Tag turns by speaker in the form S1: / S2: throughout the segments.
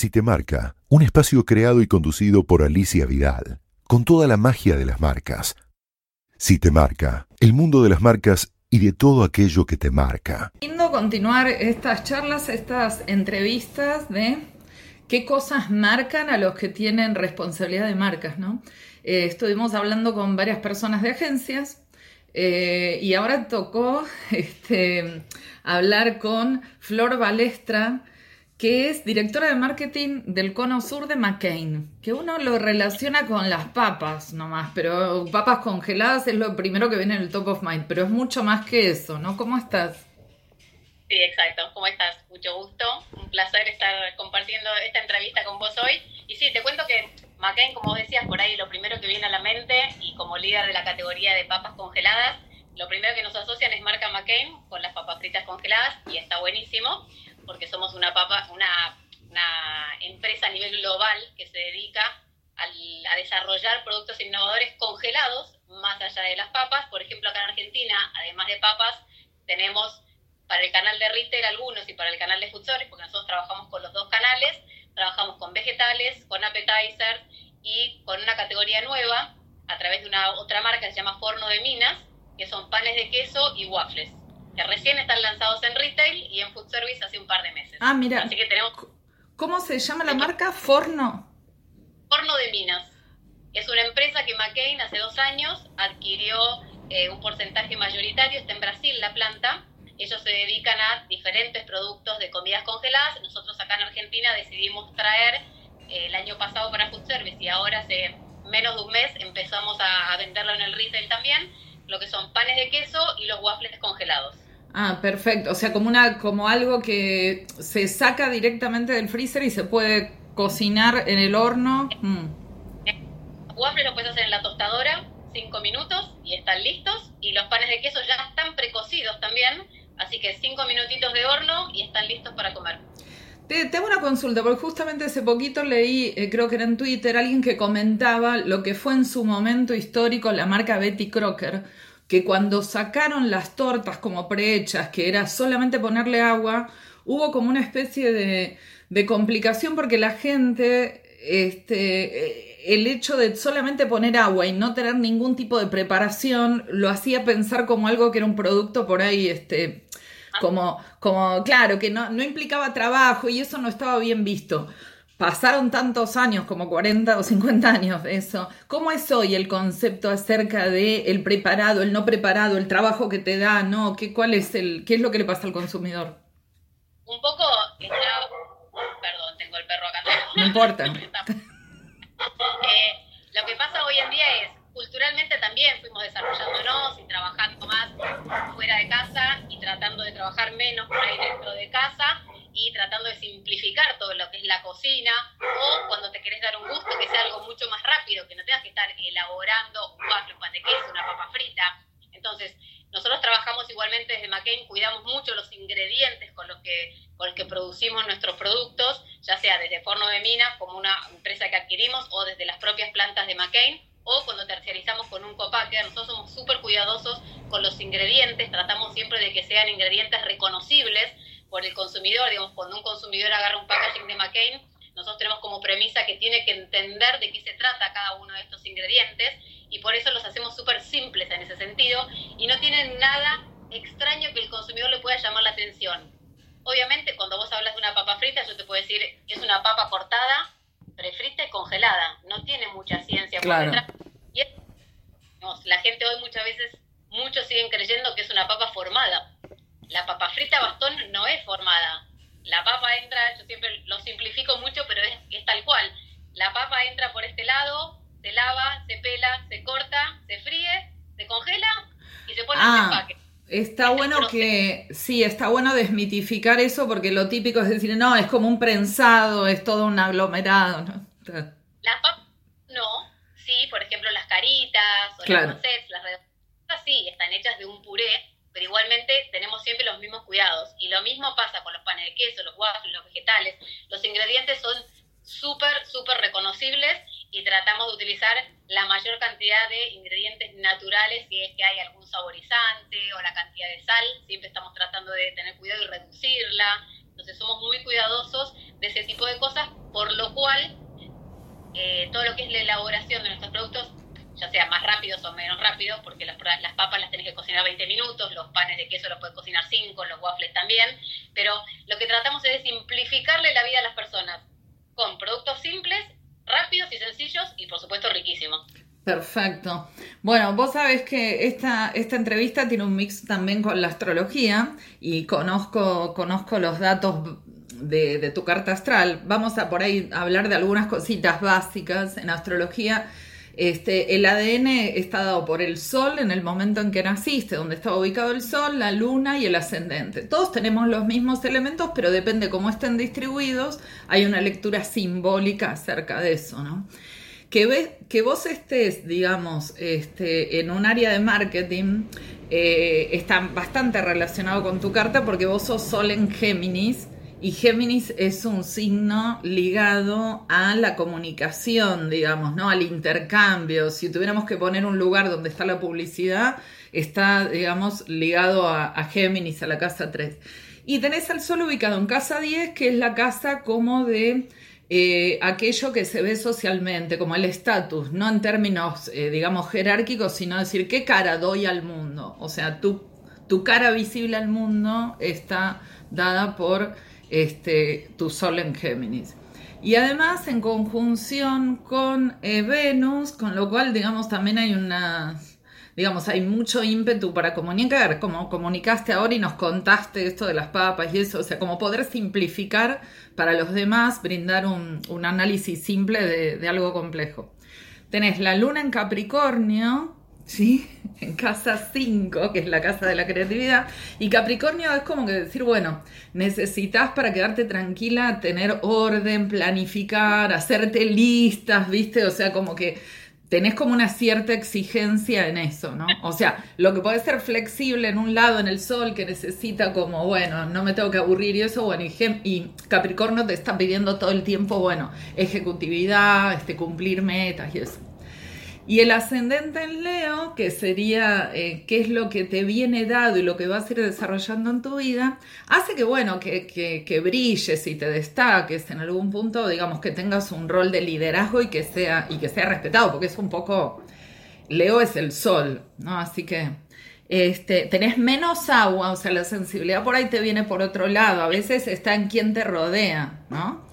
S1: Si te marca, un espacio creado y conducido por Alicia Vidal, con toda la magia de las marcas. Si te marca, el mundo de las marcas y de todo aquello que te marca.
S2: Lindo continuar estas charlas, estas entrevistas de qué cosas marcan a los que tienen responsabilidad de marcas, ¿no? Eh, estuvimos hablando con varias personas de agencias eh, y ahora tocó este, hablar con Flor Balestra, que es directora de marketing del Cono Sur de McCain, que uno lo relaciona con las papas nomás, pero papas congeladas es lo primero que viene en el top of mind, pero es mucho más que eso, ¿no? ¿Cómo estás?
S3: Sí, exacto. ¿Cómo estás? Mucho gusto. Un placer estar compartiendo esta entrevista con vos hoy. Y sí, te cuento que McCain, como decías, por ahí lo primero que viene a la mente y como líder de la categoría de papas congeladas, lo primero que nos asocian es marca McCain con las papas fritas congeladas y está buenísimo porque somos una, papa, una, una empresa a nivel global que se dedica a desarrollar productos innovadores congelados más allá de las papas. Por ejemplo, acá en Argentina, además de papas, tenemos para el canal de retail algunos y para el canal de food porque nosotros trabajamos con los dos canales, trabajamos con vegetales, con appetizers y con una categoría nueva a través de una otra marca que se llama Forno de Minas, que son panes de queso y waffles que recién están lanzados en retail y en food service hace un par de meses.
S2: Ah, mira.
S3: Así que tenemos...
S2: ¿Cómo se llama la marca? Forno.
S3: Forno de Minas. Es una empresa que McCain hace dos años adquirió eh, un porcentaje mayoritario, está en Brasil la planta. Ellos se dedican a diferentes productos de comidas congeladas. Nosotros acá en Argentina decidimos traer eh, el año pasado para food service y ahora hace menos de un mes empezamos a venderlo en el retail también lo que son panes de queso y los waffles congelados.
S2: Ah, perfecto. O sea, como una, como algo que se saca directamente del freezer y se puede cocinar en el horno. Mm.
S3: Waffles los puedes hacer en la tostadora, cinco minutos y están listos. Y los panes de queso ya están precocidos también, así que cinco minutitos de horno y están listos para comer.
S2: tengo una consulta, porque justamente hace poquito leí, eh, creo que era en Twitter, alguien que comentaba lo que fue en su momento histórico la marca Betty Crocker que cuando sacaron las tortas como prehechas, que era solamente ponerle agua, hubo como una especie de, complicación porque la gente, este, el hecho de solamente poner agua y no tener ningún tipo de preparación, lo hacía pensar como algo que era un producto por ahí, este, como, como, claro, que no, no implicaba trabajo y eso no estaba bien visto pasaron tantos años, como 40 o 50 años de eso. ¿Cómo es hoy el concepto acerca de el preparado, el no preparado, el trabajo que te da, no? ¿Qué, cuál es el, ¿Qué es lo que le pasa al consumidor?
S3: Un poco Perdón, tengo el perro acá.
S2: No importa.
S3: Eh, lo que pasa hoy en día es, culturalmente también fuimos desarrollándonos y trabajando más fuera de casa y tratando de trabajar menos por ahí dentro de casa y tratando de simplificar todo lo que es la cocina o cuando te querés dar un gusto que sea algo mucho más rápido, que no tengas que estar elaborando un waffle, pan de queso, una papa frita. Entonces, nosotros trabajamos igualmente desde McCain, cuidamos mucho los ingredientes con los que, con los que producimos nuestros productos, ya sea desde Forno de Mina, como una empresa que adquirimos, o desde las propias plantas de McCain, o cuando terciarizamos con un copacker. Nosotros somos súper cuidadosos con los ingredientes, tratamos siempre de que sean ingredientes reconocibles, por el consumidor, digamos, cuando un consumidor agarra un packaging de McCain, nosotros tenemos como premisa que tiene que entender de qué se trata cada uno de estos ingredientes y por eso los hacemos súper simples en ese sentido y no tienen nada extraño que el consumidor le pueda llamar la atención. Obviamente, cuando vos hablas de una papa frita, yo te puedo decir, es una papa cortada, prefrita y congelada. No tiene mucha ciencia por detrás. Y la gente hoy muchas veces, muchos siguen creyendo que es una papa formada la papa frita bastón no es formada. La papa entra, yo siempre lo simplifico mucho, pero es, tal cual. La papa entra por este lado, se lava, se pela, se corta, se fríe, se congela y se pone en
S2: ah, empaque. Está bueno que, sí, está bueno desmitificar eso porque lo típico es decir, no, es como un prensado, es todo un aglomerado. ¿no?
S3: Las papas, no, sí, por ejemplo, las caritas o las recetas, las redondas, sí, están hechas de un puré pero igualmente tenemos siempre los mismos cuidados. Y lo mismo pasa con los panes de queso, los waffles, los vegetales. Los ingredientes son súper, súper reconocibles y tratamos de utilizar la mayor cantidad de ingredientes naturales si es que hay algún saborizante o la cantidad de sal. Siempre estamos tratando de tener cuidado y reducirla. Entonces somos muy cuidadosos de ese tipo de cosas por lo cual eh, todo lo que es la elaboración de nuestros productos, ya sea más rápidos o menos rápidos, porque las, las papas las tenés que cocinar 20 minutos, los panes de queso los puedes cocinar 5, los waffles también, pero lo que tratamos es de simplificarle la vida a las personas con productos simples, rápidos y sencillos y por supuesto riquísimos.
S2: Perfecto. Bueno, vos sabés que esta, esta entrevista tiene un mix también con la astrología y conozco, conozco los datos de, de, tu carta astral. Vamos a por ahí hablar de algunas cositas básicas en astrología. Este, el ADN está dado por el Sol en el momento en que naciste, donde estaba ubicado el Sol, la Luna y el ascendente. Todos tenemos los mismos elementos, pero depende cómo estén distribuidos, hay una lectura simbólica acerca de eso, ¿no? Que, que vos estés, digamos, este, en un área de marketing eh, está bastante relacionado con tu carta porque vos sos Sol en Géminis y Géminis es un signo ligado a la comunicación, digamos, ¿no? Al intercambio. Si tuviéramos que poner un lugar donde está la publicidad, está, digamos, ligado a, Géminis, a la casa 3. Y tenés al Sol ubicado en casa 10, que es la casa como de eh, aquello que se ve socialmente, como el estatus, no en términos, eh, digamos, jerárquicos, sino decir qué cara doy al mundo. O sea, tu, tu cara visible al mundo está dada por este, tu Sol en Géminis. Y además en conjunción con eh, Venus, con lo cual, digamos, también hay una, digamos, hay mucho ímpetu para comunicar, como comunicaste ahora y nos contaste esto de las papas y eso, o sea, como poder simplificar para los demás, brindar un, análisis simple de, de algo complejo. Tenés la luna en Capricornio, ¿sí? En casa 5, que es la casa de la creatividad. Y Capricornio es como que decir, bueno, necesitas para quedarte tranquila tener orden, planificar, hacerte listas, ¿viste? O sea, como que tenés como una cierta exigencia en eso, ¿no? O sea, lo que puede ser flexible en un lado, en el sol, que necesita como, bueno, no me tengo que aburrir y eso, bueno, y, y Capricornio te está pidiendo todo el tiempo, bueno, ejecutividad, este, cumplir metas y eso. Y el ascendente en Leo, que sería eh, qué es lo que te viene dado y lo que vas a ir desarrollando en tu vida, hace que, bueno, que, que, brilles y te destaques en algún punto, digamos, que tengas un rol de liderazgo y que sea, y que sea respetado, porque es un poco, Leo es el sol, ¿no? Así que este, tenés menos agua, o sea, la sensibilidad por ahí te viene por otro lado, a veces está en quien te rodea, ¿no?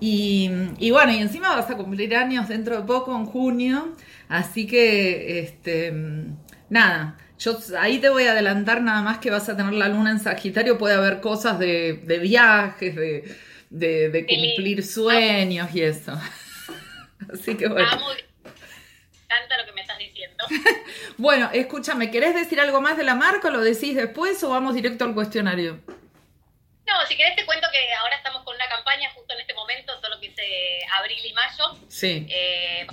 S2: Y, y bueno, y encima vas a cumplir años dentro de poco, en junio, Así que, este, nada, yo ahí te voy a adelantar nada más que vas a tener la luna en Sagitario, puede haber cosas de, viajes, de, de, cumplir sueños y eso. Así que bueno. Ah,
S3: encanta lo que me estás diciendo.
S2: bueno, escúchame, ¿querés decir algo más de la marca? ¿Lo decís después o vamos directo al cuestionario?
S3: No, si querés te cuento que ahora estamos con una campaña justo en este momento, solo que hice abril y mayo.
S2: Sí.
S3: Eh,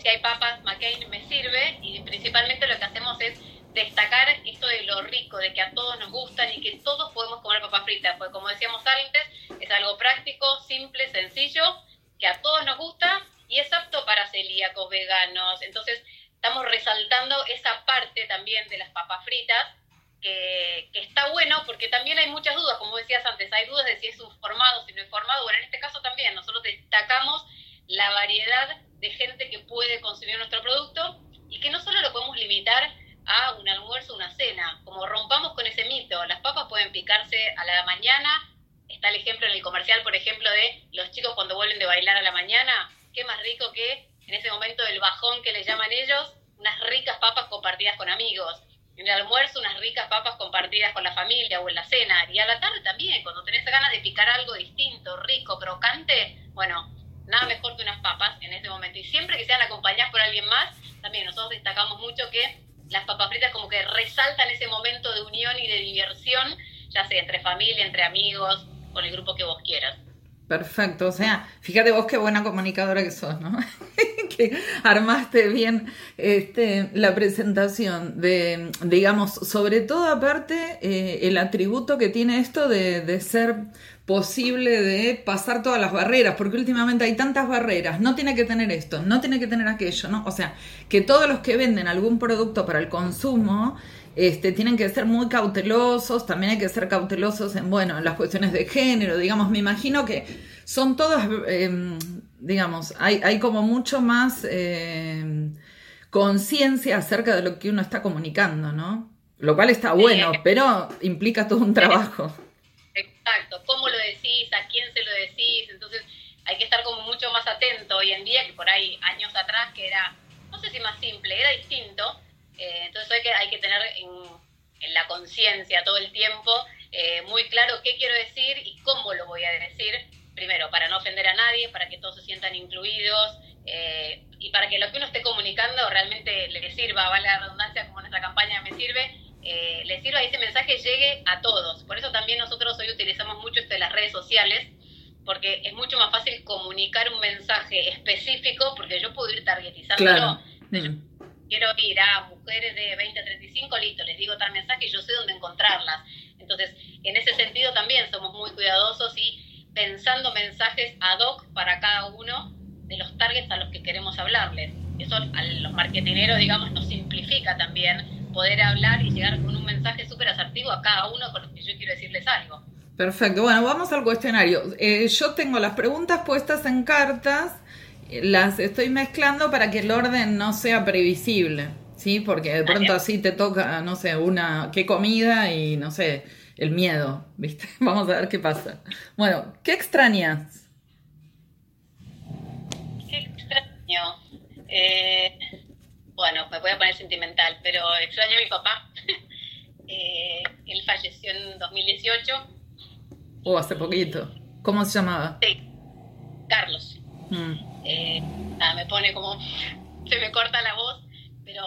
S3: si hay papas, McCain me sirve y principalmente lo que hacemos es destacar esto de lo rico, de que a todos nos gustan y que todos podemos comer papas fritas, porque como decíamos antes, es algo práctico, simple, sencillo, que a todos nos gusta y es apto para celíacos, veganos. Entonces, estamos resaltando esa parte también de las papas fritas, que, que, está bueno, porque también hay muchas dudas, como decías antes, hay dudas de si es un formado, si no es formado. Bueno, en este caso también, nosotros destacamos la variedad de gente que puede consumir nuestro producto y que no solo lo podemos limitar a un almuerzo una cena, como rompamos con ese mito, las papas pueden picarse a la mañana, está el ejemplo en el comercial, por ejemplo, de los chicos cuando vuelven de bailar a la mañana, qué más rico que en ese momento del bajón que les llaman ellos, unas ricas papas compartidas con amigos. En el almuerzo, unas ricas papas compartidas con la familia o en la cena. Y a la tarde también, cuando tenés ganas de picar algo distinto, rico, crocante, bueno, nada mejor que unas papas en este momento. Y siempre que sean acompañadas por alguien más, también nosotros destacamos mucho que las papas fritas como que resaltan ese momento de unión y de diversión, ya sea entre familia, entre amigos, con el grupo que vos quieras.
S2: Perfecto, o sea, fíjate vos qué buena comunicadora que sos, ¿no? que armaste bien este, la presentación de, digamos, sobre todo aparte eh, el atributo que tiene esto de, de ser posible de pasar todas las barreras, porque últimamente hay tantas barreras, no tiene que tener esto, no tiene que tener aquello, ¿no? O sea, que todos los que venden algún producto para el consumo, este, tienen que ser muy cautelosos, también hay que ser cautelosos en, bueno, en las cuestiones de género, digamos, me imagino que son todas, em, digamos, hay, hay, como mucho más em, conciencia acerca de lo que uno está comunicando, ¿no? Lo cual está bueno, pero implica todo un trabajo.
S3: Exacto, cómo lo decís, a quién se lo decís, entonces hay que estar como mucho más atento hoy en día que por ahí años atrás que era, no sé si más simple, era distinto, eh, entonces hay que, hay que tener en, la conciencia todo el tiempo eh, muy claro qué quiero decir y cómo lo voy a decir, primero, para no ofender a nadie, para que todos se sientan incluidos eh, y para que lo que uno esté comunicando realmente le sirva, vale la redundancia, como nuestra campaña me sirve, eh, le sirva y ese mensaje llegue a todos. Por eso también nosotros hoy utilizamos mucho esto de las redes sociales, porque es mucho más fácil comunicar un mensaje específico, porque yo puedo ir targetizándolo. Mm quiero ir a mujeres de 20 a 35, listo, les digo tal mensaje y yo sé dónde encontrarlas. Entonces, en ese sentido también somos muy cuidadosos y pensando mensajes ad hoc para cada uno de los targets a los que queremos hablarles. Eso a los marketineros, digamos, nos simplifica también poder hablar y llegar con un mensaje súper asertivo a cada uno con los que yo quiero decirles algo.
S2: Perfecto, bueno, vamos al cuestionario. Eh, yo tengo las preguntas puestas en cartas las estoy mezclando para que el orden no sea previsible, ¿sí? Porque de pronto así te toca, no sé, una, qué comida y no sé, el miedo, ¿viste? Vamos a ver qué pasa. Bueno, ¿qué extrañas?
S3: ¿Qué extraño? Eh, bueno, me voy a poner sentimental, pero extraño a mi papá. Eh, él falleció en 2018.
S2: Oh, hace poquito. ¿Cómo se llamaba?
S3: Sí, Carlos. Mm. Eh, me pone como, se me corta la voz, pero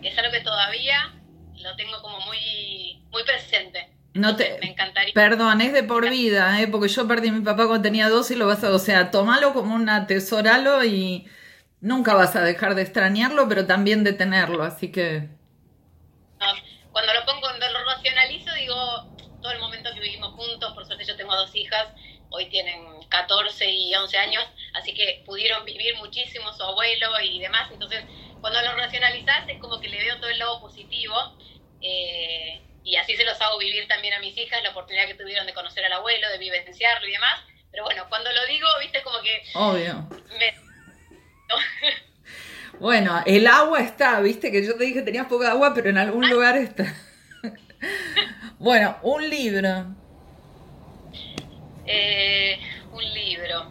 S3: es algo que todavía lo tengo como muy, muy presente.
S2: No te, me encantaría. Perdón, es de por vida, ¿eh? porque yo perdí a mi papá cuando tenía dos y lo vas a, o sea, tomalo como un atesoralo y nunca vas a dejar de extrañarlo, pero también de tenerlo, así que.
S3: cuando lo pongo, cuando lo racionalizo, digo, todo el momento que vivimos juntos, por suerte yo tengo dos hijas, hoy tienen 14 y 11 años, así que pudieron vivir muchísimo su abuelo y demás, entonces cuando lo racionalizas es como que le veo todo el lado positivo eh, y así se los hago vivir también a mis hijas, la oportunidad que tuvieron de conocer al abuelo, de vivenciarlo y demás, pero bueno, cuando lo digo, viste, como que...
S2: Obvio. bueno, el agua está, viste, que yo te dije que tenías poca agua, pero en algún lugar está. bueno, un libro.
S3: Eh, un libro.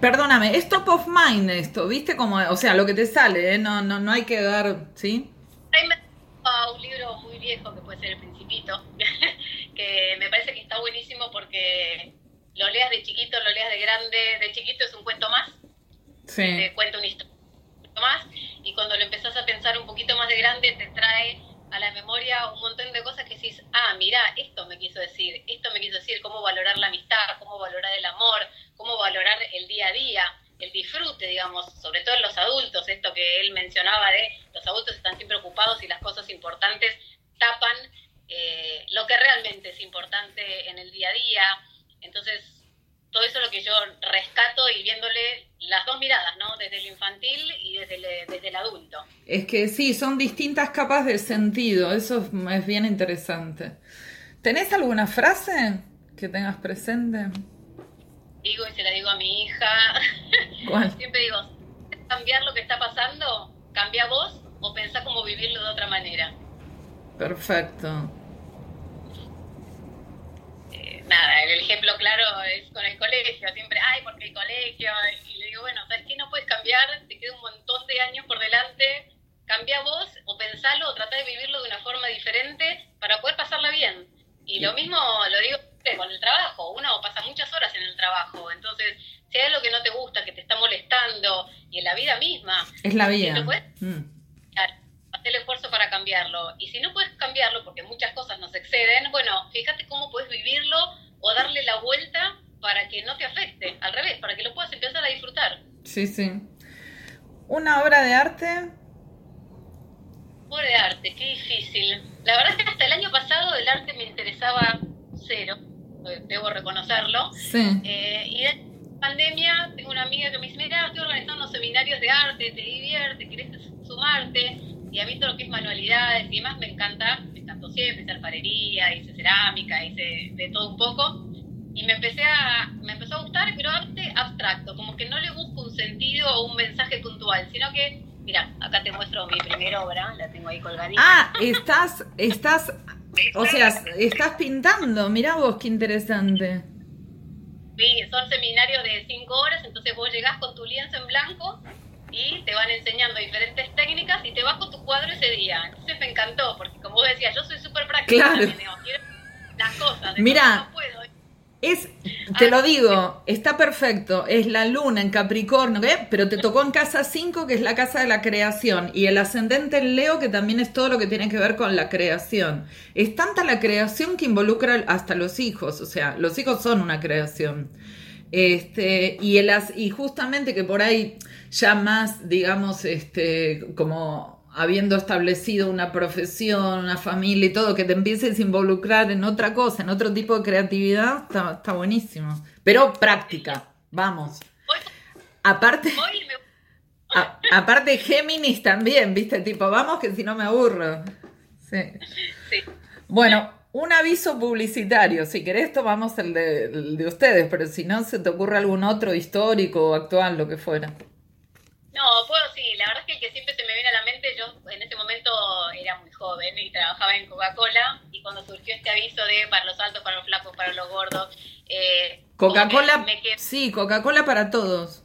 S2: perdóname, es top of mind esto, ¿viste? Como, o sea, lo que te sale, ¿eh? no, no, no hay que dar, ¿sí?
S3: Hay un libro muy viejo que puede ser El Principito, que me parece que está buenísimo porque lo leas de chiquito, lo leas de grande, de chiquito es un te cuenta una historia más, y cuando lo empezás a pensar un poquito más de grande te trae a la memoria un montón de cosas que decís, ah, mira, esto me quiso decir, esto me quiso decir, cómo valorar la amistad, cómo valorar el amor, cómo valorar el día a día, el disfrute, digamos, sobre todo en los adultos, esto que él mencionaba de los adultos están siempre ocupados y las cosas importantes tapan eh, lo que realmente es importante en el día a día. Entonces, todo eso es lo que yo rescato y viéndole las dos miradas, ¿no? Desde el infantil y desde el, desde el adulto.
S2: Es que sí, son distintas capas de sentido, eso es, bien interesante. ¿Tenés alguna frase que tengas presente?
S3: Digo y se la digo a mi hija. ¿Cuál? Siempre digo, cambiar lo que está pasando, cambia vos o pensá cómo vivirlo de otra manera.
S2: Perfecto
S3: nada, el ejemplo claro es con el colegio, siempre, ay, porque el colegio, y le digo, bueno, ¿sabes qué? No puedes cambiar, te queda un montón de años por delante, cambia vos o pensalo o trata de vivirlo de una forma diferente para poder pasarla bien. Y lo mismo lo digo con el trabajo, uno pasa muchas horas en el trabajo, entonces si hay algo que no te gusta, que te está molestando, y en la vida misma,
S2: es la vida.
S3: El esfuerzo para cambiarlo. Y si no puedes cambiarlo, porque muchas cosas nos exceden, bueno, fíjate cómo puedes vivirlo o darle la vuelta para que no te afecte, al revés, para que lo puedas empezar a disfrutar.
S2: Sí, sí. ¿Una obra de arte?
S3: Obra de arte, qué difícil. La verdad es que hasta el año pasado el arte me interesaba cero, debo reconocerlo.
S2: Sí.
S3: Eh, y en pandemia tengo una amiga que me dice, mira, estoy organizando unos seminarios de arte, te divierte, quieres sumarte y a mí todo lo que es manualidades y demás me encanta, me encantó siempre, hice alfarería, hice cerámica, hice de todo un poco. y me empecé a, me empezó a gustar, pero arte abstracto, como que no le busco un sentido o un mensaje puntual, sino que, mira, acá te muestro mi primera obra, la tengo ahí colgadita.
S2: Ah, estás, estás, o sea, estás pintando, mira vos qué interesante.
S3: Sí, son seminarios de cinco horas, entonces vos llegás con tu lienzo en blanco y te van enseñando diferentes técnicas y te vas con tu cuadro ese día. Entonces me encantó, porque como vos decías, yo soy súper práctica
S2: claro.
S3: quiero las cosas.
S2: Mira, es, te lo digo, está perfecto. Es la luna en Capricornio, ¿eh? pero te tocó en casa 5, que es la casa de la creación, y el ascendente en Leo, que también es todo lo que tiene que ver con la creación. Es tanta la creación que involucra hasta los hijos, o sea, los hijos son una creación. Este, y, el, y justamente que por ahí ya más, digamos, este, como habiendo establecido una profesión, una familia y todo, que te empieces a involucrar en otra cosa, en otro tipo de creatividad, está, buenísimo. Pero práctica, vamos. Aparte, aparte Géminis también, viste, tipo, vamos que si no me aburro. Sí. Bueno, un aviso publicitario, si querés tomamos el de, el de ustedes, pero si no se te ocurre algún otro histórico o actual, lo que fuera.
S3: No, puedo sí, la verdad es que el que siempre se me viene a la mente, yo en ese momento era muy joven y trabajaba en Coca-Cola y cuando surgió este aviso de para los altos, para los flacos, para los gordos.
S2: Eh, Coca-Cola, sí, Coca-Cola para todos.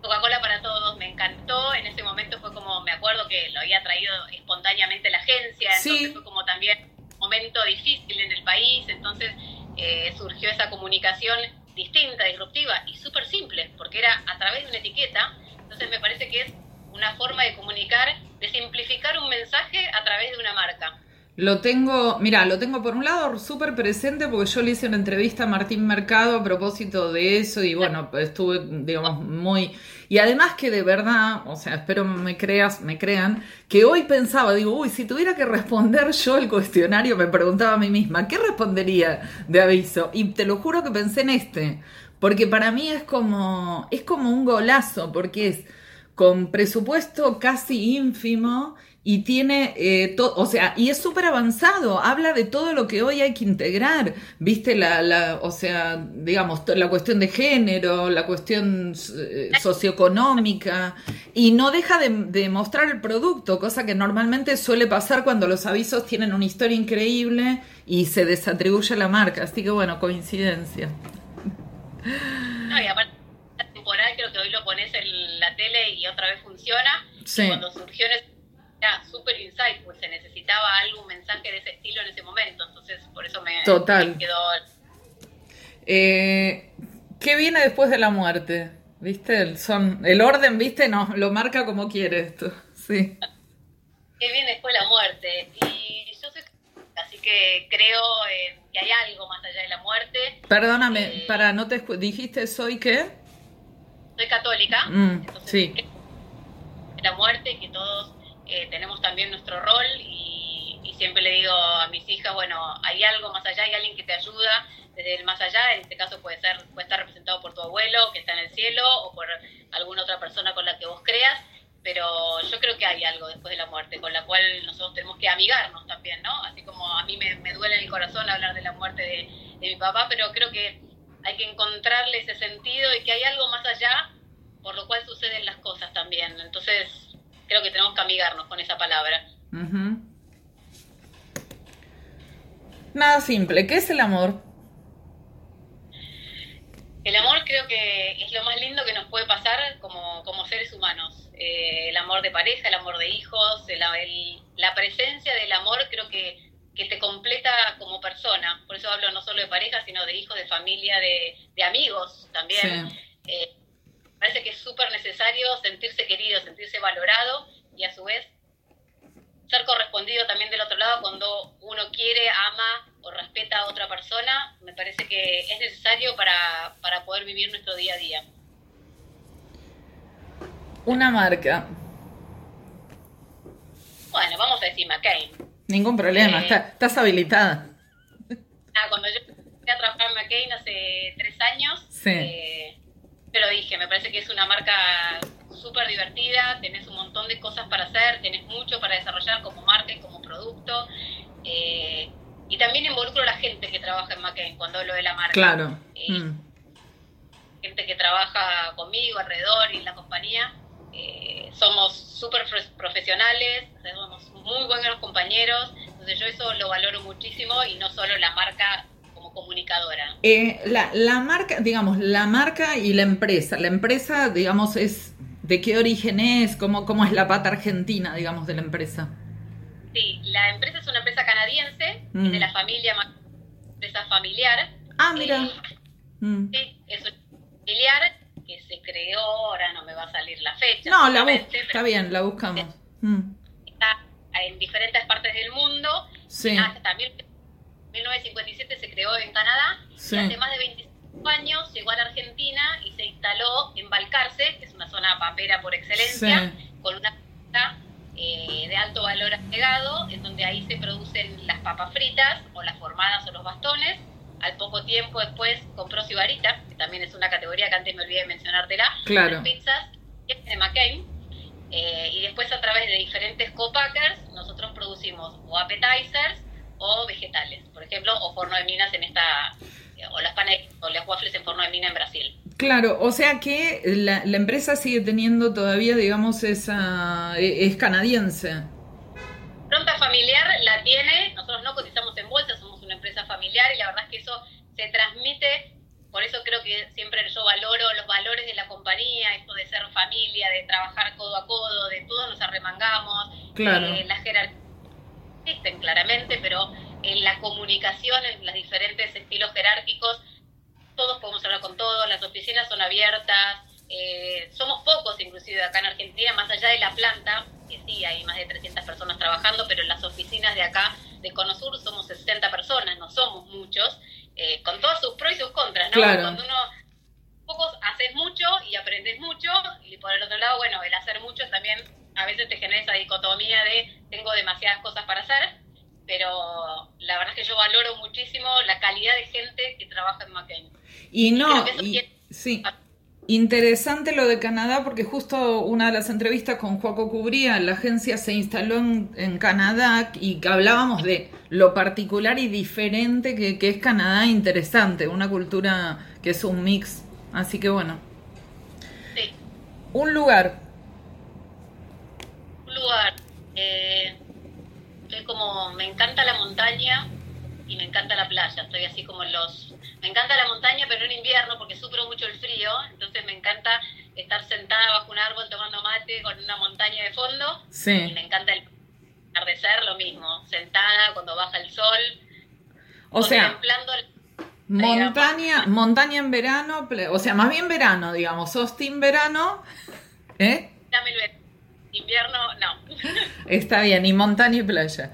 S3: Coca-Cola para todos, me encantó, en ese momento fue como, me acuerdo que lo había traído espontáneamente la agencia, entonces fue como también un momento difícil en el país, entonces eh, surgió esa comunicación distinta, disruptiva y súper simple, porque era a través de una etiqueta entonces me parece que es una forma de comunicar, de simplificar un mensaje a través de una marca.
S2: Lo tengo, mira, lo tengo por un lado súper presente porque yo le hice una entrevista a Martín Mercado a propósito de eso y bueno, estuve, digamos, muy... Y además que de verdad, o sea, espero me creas, me crean, que hoy pensaba, digo, uy, si tuviera que responder yo el cuestionario, me preguntaba a mí misma, ¿qué respondería de aviso? Y te lo juro que pensé en este, porque para mí es como, es como un golazo, porque es con presupuesto casi ínfimo y tiene, eh, o sea, y es súper avanzado, habla de todo lo que hoy hay que integrar, viste, la, la, o sea, digamos, la cuestión de género, la cuestión eh, socioeconómica, y no deja de, de, mostrar el producto, cosa que normalmente suele pasar cuando los avisos tienen una historia increíble y se desatribuye la marca, así que bueno, coincidencia.
S3: No, y aparte, la temporal creo que hoy lo pones en la tele y otra vez funciona. Sí. cuando surgió era súper insightful, se necesitaba algún mensaje de ese estilo en ese momento, entonces por eso me,
S2: Total.
S3: quedó...
S2: Eh, ¿Qué viene después de la muerte? ¿Viste? El, son, el orden, ¿viste? No, lo marca como quiere esto. Sí.
S3: ¿Qué viene después de la muerte? Y yo soy así que creo que hay algo más allá de la muerte.
S2: Perdóname, eh, para no te dijiste soy qué?
S3: Soy católica,
S2: mm, sí.
S3: La muerte, que todos eh, tenemos también nuestro rol y, siempre le digo a mis hijas, bueno, hay algo más allá, hay alguien que te ayuda desde el más allá, en este caso puede ser puede estar representado por tu abuelo que está en el cielo o por alguna otra persona con la que vos creas pero yo creo que hay algo después de la muerte con la cual nosotros tenemos que amigarnos también, ¿no? Así como a mí me, duele en el corazón hablar de la muerte de, mi papá, pero creo que hay que encontrarle ese sentido y que hay algo más allá por lo cual suceden las cosas también. Entonces, creo que tenemos que amigarnos con esa palabra.
S2: Nada simple, ¿qué es el amor?
S3: El amor creo que es lo más lindo que nos puede pasar como, como seres humanos eh, el amor de pareja, el amor de hijos, la presencia del amor creo que, te completa como persona. Por eso hablo no solo de pareja, sino de hijos, de familia, de, amigos también. Eh, que es súper necesario sentirse querido, sentirse valorado y a su vez ser correspondido también del otro lado cuando uno quiere, ama o respeta a otra persona, me parece que es necesario para, para poder vivir nuestro día a día.
S2: Una marca.
S3: Bueno, vamos a decir McCain.
S2: Ningún problema, eh, estás habilitada.
S3: Ah, cuando yo empecé a trabajar en McCain hace tres años,
S2: sí.
S3: Eh, te lo dije, me parece que es una marca súper divertida, tenés un montón de cosas para hacer, tenés mucho para desarrollar como marca y como producto. Eh, y también involucro a la gente que trabaja en McCain cuando hablo de la marca.
S2: Claro.
S3: Eh,
S2: Mm.
S3: Gente que trabaja conmigo, alrededor y en la compañía. Eh, somos súper profesionales, somos muy buenos compañeros, entonces yo eso lo valoro muchísimo y no solo la marca.
S2: Eh, la, la marca, digamos, la marca y la empresa. La empresa, digamos, es de qué origen es, cómo, cómo es la pata argentina, digamos, de la empresa.
S3: Sí, la empresa es una empresa canadiense,
S2: Mm.
S3: es de la familia, empresa familiar.
S2: Ah, mira.
S3: Eh,
S2: Mm.
S3: sí, es una familiar que se creó, ahora no me va a salir la fecha.
S2: No, la está bien, la buscamos. Mm.
S3: está en diferentes partes del mundo.
S2: Sí.
S3: Hasta mil- 1957 se creó en Canadá
S2: Sí.
S3: y hace más de 25 años llegó a la Argentina y se instaló en Balcarce, que es una zona papera por excelencia, con una eh, de alto valor agregado, en donde ahí se producen las papas fritas o las formadas o los bastones. Al poco tiempo después compró Sibarita, que también es una categoría que antes me olvidé de mencionártela,
S2: Claro.
S3: las pizzas de McCain. Eh, y después a través de diferentes co-packers nosotros producimos o appetizers o vegetales, por ejemplo, o forno de minas en esta, o las panes o las waffles en forno de mina en Brasil.
S2: Claro, o sea que la, la empresa sigue teniendo todavía, digamos, esa. e- es canadiense.
S3: Pronta familiar la tiene, nosotros no cotizamos en bolsa, somos una empresa familiar y la verdad es que eso se transmite, por eso creo que siempre yo valoro los valores de la compañía, esto de ser familia, de trabajar codo a codo, de todos nos arremangamos,
S2: Claro.
S3: eh, las jerarquías existen claramente, pero en la comunicación, en los diferentes estilos jerárquicos, todos podemos hablar con todos, las oficinas son abiertas, eh, somos pocos inclusive acá en Argentina, más allá de la planta, que sí, hay más de 300 personas trabajando, pero en las oficinas de acá de Conosur somos 60 personas, no somos muchos, eh, con todos sus pros y sus contras, ¿no?
S2: Claro.
S3: Cuando uno pocos haces mucho y aprendes mucho, y por el otro lado, bueno, el hacer mucho también a veces te genera esa dicotomía de tengo demasiadas cosas para hacer, pero la verdad es que yo valoro muchísimo la calidad de gente que trabaja en McCain.
S2: Y no, y-
S3: tiene-
S2: sí. Interesante lo de Canadá porque justo una de las entrevistas con Joaco Cubría, la agencia se instaló en, en Canadá y hablábamos de lo particular y diferente que, que es Canadá, interesante, una cultura que es un mix. Así que bueno,
S3: Sí,
S2: un lugar,
S3: lugar. Eh, estoy como, me encanta la montaña y me encanta la playa. Estoy así como en los... Me encanta la montaña, pero en invierno porque sufro mucho el frío. Entonces me encanta estar sentada bajo un árbol tomando mate con una montaña de fondo. Y
S2: sí.
S3: me encanta el atardecer, lo mismo. Sentada cuando baja el sol.
S2: O sea, montaña, montaña en verano, o sea, más bien verano, digamos, sos team verano, ¿eh?
S3: Dame el ver- invierno, no.
S2: Está bien, y montaña y playa.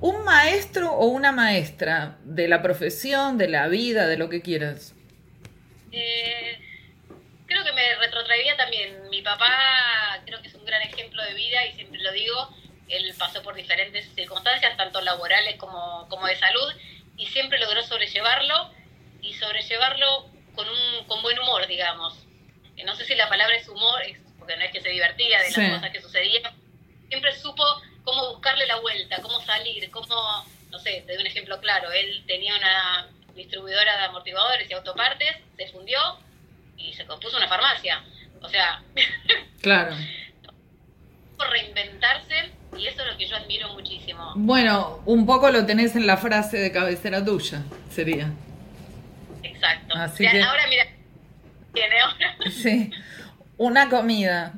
S2: ¿Un maestro o una maestra de la profesión, de la vida, de lo que quieras?
S3: Eh, creo que me retrotraería también. Mi papá creo que es un gran ejemplo de vida y siempre lo digo. Él pasó por diferentes circunstancias, tanto laborales como, como de salud, y siempre logró sobrellevarlo y sobrellevarlo con, un, con buen humor, digamos. No sé si la palabra es humor, es- porque no es que se divertía de las
S2: Sí.
S3: cosas que sucedían. Siempre supo cómo buscarle la vuelta, cómo salir, cómo, no sé, te doy un ejemplo claro. Él tenía una distribuidora de amortiguadores y autopartes, se fundió y se compuso una farmacia. O sea,
S2: Claro.
S3: reinventarse y eso es lo que yo admiro muchísimo.
S2: Bueno, un poco lo tenés en la frase de cabecera tuya, sería.
S3: Exacto.
S2: Así
S3: O sea,
S2: que-
S3: Ahora mira, tiene ahora
S2: Sí. Una comida.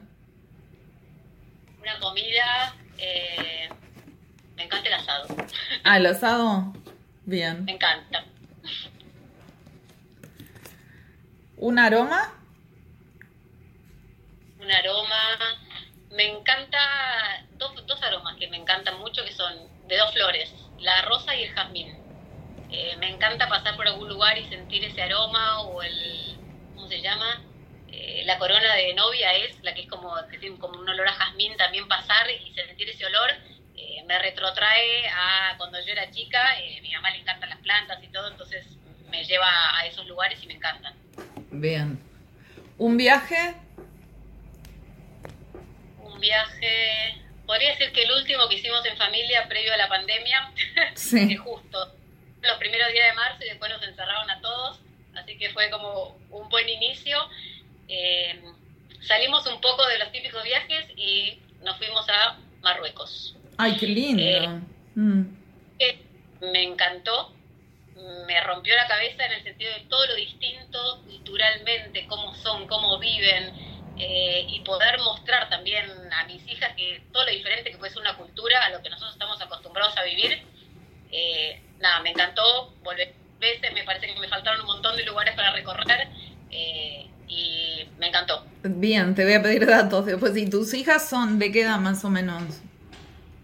S3: una comida, eh, me encanta el asado,
S2: Ah, el asado. Bien.
S3: me encanta.
S2: ¿Un aroma?
S3: un aroma. Me encanta dos, dos aromas que me encantan mucho, que son de dos flores, la rosa y el jazmín. Eh, me encanta pasar por algún lugar y sentir ese aroma o el, ¿cómo se llama? Eh, la corona de novia es la que es como, que tiene como un olor a jazmín, también pasar y sentir ese olor eh, me retrotrae a cuando yo era chica, eh, mi mamá le encantan las plantas y todo, entonces me lleva a esos lugares y me encantan.
S2: Bien. ¿Un viaje?
S3: Un viaje, podría decir que el último que hicimos en familia previo a la pandemia,
S2: Sí.
S3: que justo los primeros días de marzo y después nos encerraron a todos, así que fue como un buen inicio. Eh, salimos un poco de los típicos viajes y nos fuimos a Marruecos.
S2: ¡Ay, qué lindo! Eh, mm.
S3: Me encantó, me rompió la cabeza en el sentido de todo lo distinto culturalmente, cómo son, cómo viven, eh, y poder mostrar también a mis hijas que todo lo diferente que puede ser una cultura a lo que nosotros estamos acostumbrados a vivir. Eh, nada, me encantó, volver veces, me parece que me faltaron un montón de lugares para recorrer eh, y me encantó.
S2: Bien, te voy a pedir datos después. ¿Y tus hijas son de qué edad más o menos?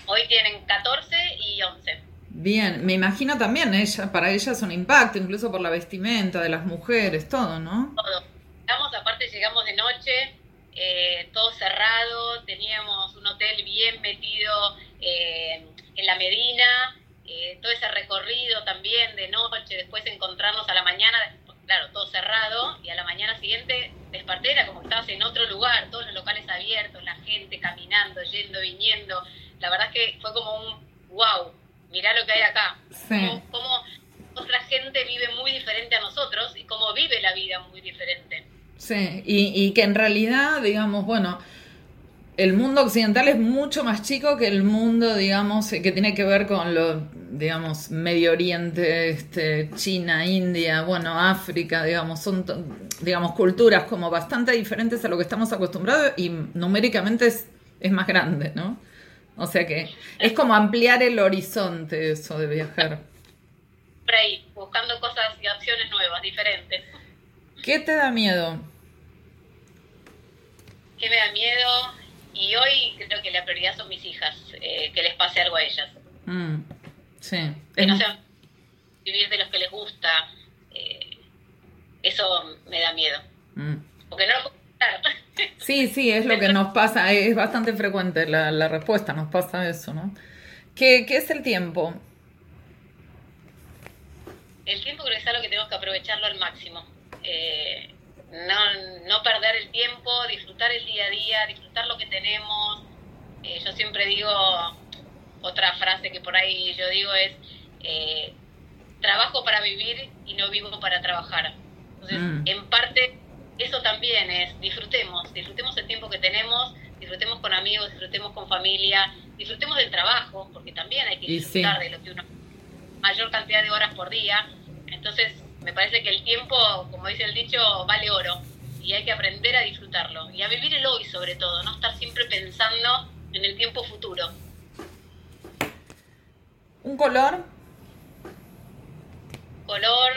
S3: Hoy tienen 14 y 11.
S2: Bien, me imagino también ella, para ellas es un impacto, incluso por la vestimenta de las mujeres, todo, ¿no?
S3: Todo. Llegamos, aparte llegamos de noche, eh, todo cerrado, teníamos un hotel bien metido eh, en la Medina, eh, todo ese recorrido también de noche, después encontrarnos a la mañana, claro, todo cerrado, y a la mañana siguiente desperté, era como que estabas en otro lugar, todos los locales abiertos, la gente caminando, yendo, viniendo, la verdad que fue como un wow, mirá lo que hay acá, cómo otra gente vive muy diferente a nosotros y cómo vive la vida muy diferente.
S2: Sí, y, y que en realidad, digamos, bueno, el mundo occidental es mucho más chico que el mundo, digamos, que tiene que ver con lo, digamos, Medio Oriente, este, China, India, bueno, África, digamos, son, digamos, culturas como bastante diferentes a lo que estamos acostumbrados y numéricamente es, es más grande, ¿no? O sea que es como ampliar el horizonte eso de viajar.
S3: Por ahí, buscando cosas y opciones nuevas, diferentes.
S2: ¿Qué te da miedo?
S3: ¿Qué me da miedo? Y hoy creo que la prioridad son mis hijas, eh, que les pase algo a ellas.
S2: Mm, sí.
S3: Que no sean vivir de los que les gusta. Eh, eso me da miedo. Mm. Porque no lo puedo
S2: Sí, sí, es lo que nos pasa. Es bastante frecuente la, la respuesta, nos pasa eso, ¿no? ¿Qué, ¿Qué es el tiempo?
S3: El tiempo creo que es algo que tenemos que aprovecharlo al máximo. Eh, no, no perder el tiempo, disfrutar el día a día, disfrutar lo que tenemos. Eh, yo siempre digo, otra frase que por ahí yo digo es, eh, trabajo para vivir y no vivo para trabajar. Entonces, mm. en parte, eso también es, disfrutemos, disfrutemos el tiempo que tenemos, disfrutemos con amigos, disfrutemos con familia, disfrutemos del trabajo, porque también hay que disfrutar de lo que uno, mayor cantidad de horas por día. Entonces, me parece que el tiempo, como dice el dicho, vale oro y hay que aprender a disfrutarlo y a vivir el hoy sobre todo, no estar siempre pensando en el tiempo futuro.
S2: ¿Un color?
S3: Color,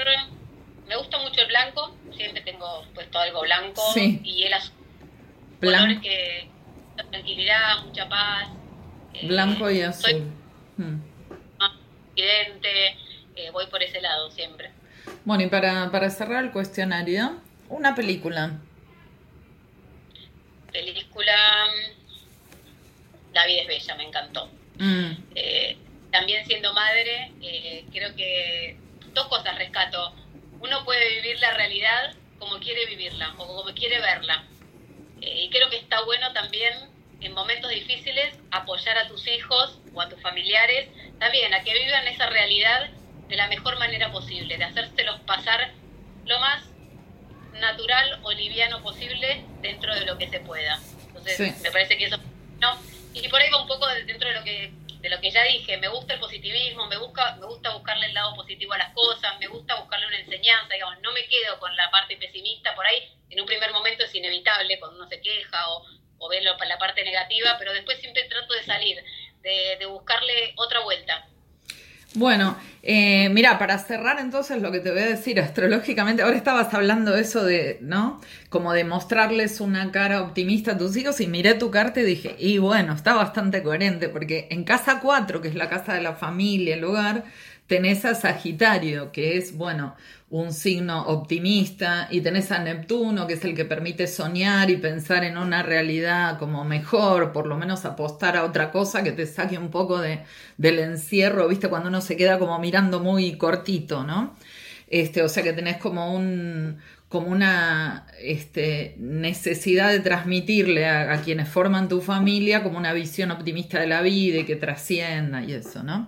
S3: me gusta mucho el blanco, siempre tengo puesto algo blanco y el azul. Colores que tranquilidad, mucha paz.
S2: Eh, blanco y azul. Soy
S3: hmm. eh, voy por ese lado siempre.
S2: Bueno, y para, para cerrar el cuestionario, una película.
S3: Película La vida es bella, me encantó. Mm. Eh, también siendo madre, eh, creo que dos cosas rescato. Uno puede vivir la realidad como quiere vivirla o como quiere verla. Eh, y creo que está bueno también en momentos difíciles apoyar a tus hijos o a tus familiares también a que vivan esa realidad de la mejor manera posible, de hacérselos pasar lo más natural o liviano posible dentro de lo que se pueda. Entonces, me parece que eso no y por ahí va un poco dentro de lo que de lo que ya dije, me gusta el positivismo, me busca me gusta buscarle el lado positivo a las cosas, me gusta buscarle una enseñanza, digamos, no me quedo con la parte pesimista por ahí, en un primer momento es inevitable cuando uno se queja o, o ve la parte negativa, pero después siempre trato de salir, de, de buscarle otra vuelta.
S2: Bueno, eh, mira, para cerrar entonces lo que te voy a decir astrológicamente, ahora estabas hablando eso de, ¿no? Como de mostrarles una cara optimista a tus hijos y miré tu carta y dije, y bueno, está bastante coherente porque en casa 4, que es la casa de la familia, el lugar, tenés a Sagitario, que es, bueno, un signo optimista, y tenés a Neptuno, que es el que permite soñar y pensar en una realidad como mejor, por lo menos apostar a otra cosa que te saque un poco de, del encierro, viste, cuando uno se queda como mirando muy cortito, ¿no? Este, o sea que tenés como un, como una este, necesidad de transmitirle a, quienes forman tu familia como una visión optimista de la vida y que trascienda y eso, ¿no?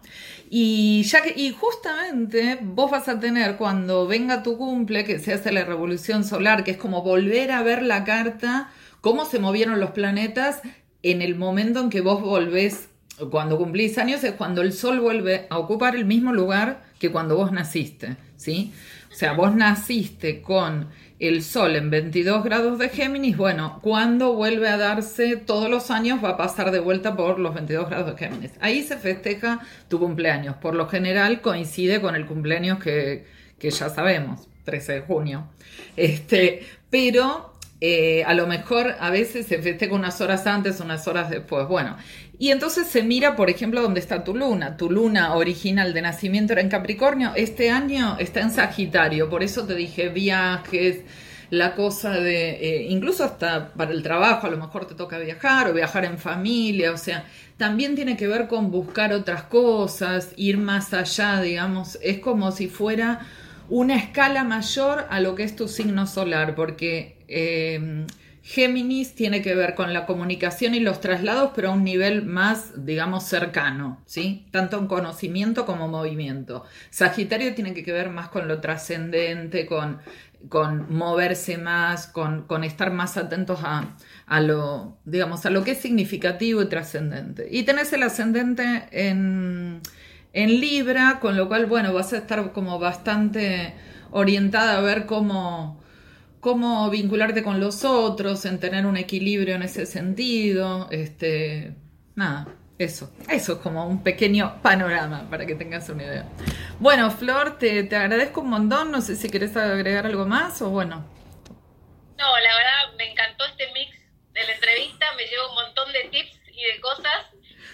S2: Y, ya que, y justamente vos vas a tener cuando venga tu cumple, que se hace la revolución solar, que es como volver a ver la carta, cómo se movieron los planetas en el momento en que vos volvés, cuando cumplís años, es cuando el Sol vuelve a ocupar el mismo lugar que cuando vos naciste, ¿sí? O sea, vos naciste con el Sol en 22 grados de Géminis, bueno, cuando vuelve a darse todos los años va a pasar de vuelta por los 22 grados de Géminis. Ahí se festeja tu cumpleaños. Por lo general coincide con el cumpleaños que, que ya sabemos, 13 de junio. Este, pero eh, a lo mejor a veces se festeja unas horas antes, unas horas después. Bueno, y entonces se mira, por ejemplo, dónde está tu luna. Tu luna original de nacimiento era en Capricornio, este año está en Sagitario, por eso te dije viajes, la cosa de, eh, incluso hasta para el trabajo, a lo mejor te toca viajar o viajar en familia, o sea, también tiene que ver con buscar otras cosas, ir más allá, digamos, es como si fuera una escala mayor a lo que es tu signo solar, porque eh, Géminis tiene que ver con la comunicación y los traslados, pero a un nivel más, digamos, cercano, ¿sí? Tanto en conocimiento como movimiento. Sagitario tiene que ver más con lo trascendente, con, con moverse más, con, con estar más atentos a, a, lo, digamos, a lo que es significativo y trascendente. Y tenés el ascendente en, en Libra, con lo cual, bueno, vas a estar como bastante orientada a ver cómo cómo vincularte con los otros, en tener un equilibrio en ese sentido, este, nada, eso, eso es como un pequeño panorama para que tengas una idea. Bueno, Flor, te, te agradezco un montón, no sé si querés agregar algo más o bueno.
S3: No, la verdad me encantó este mix de la entrevista, me llevo un montón de tips y de cosas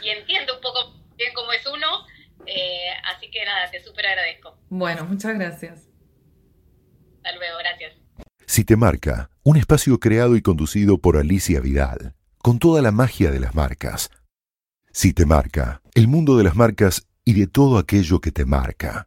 S3: y entiendo un poco bien cómo es uno, eh, así que nada, te súper agradezco.
S2: Bueno, muchas gracias.
S3: Hasta luego, gracias.
S1: Si te marca, un espacio creado y conducido por Alicia Vidal, con toda la magia de las marcas. Si te marca, el mundo de las marcas y de todo aquello que te marca.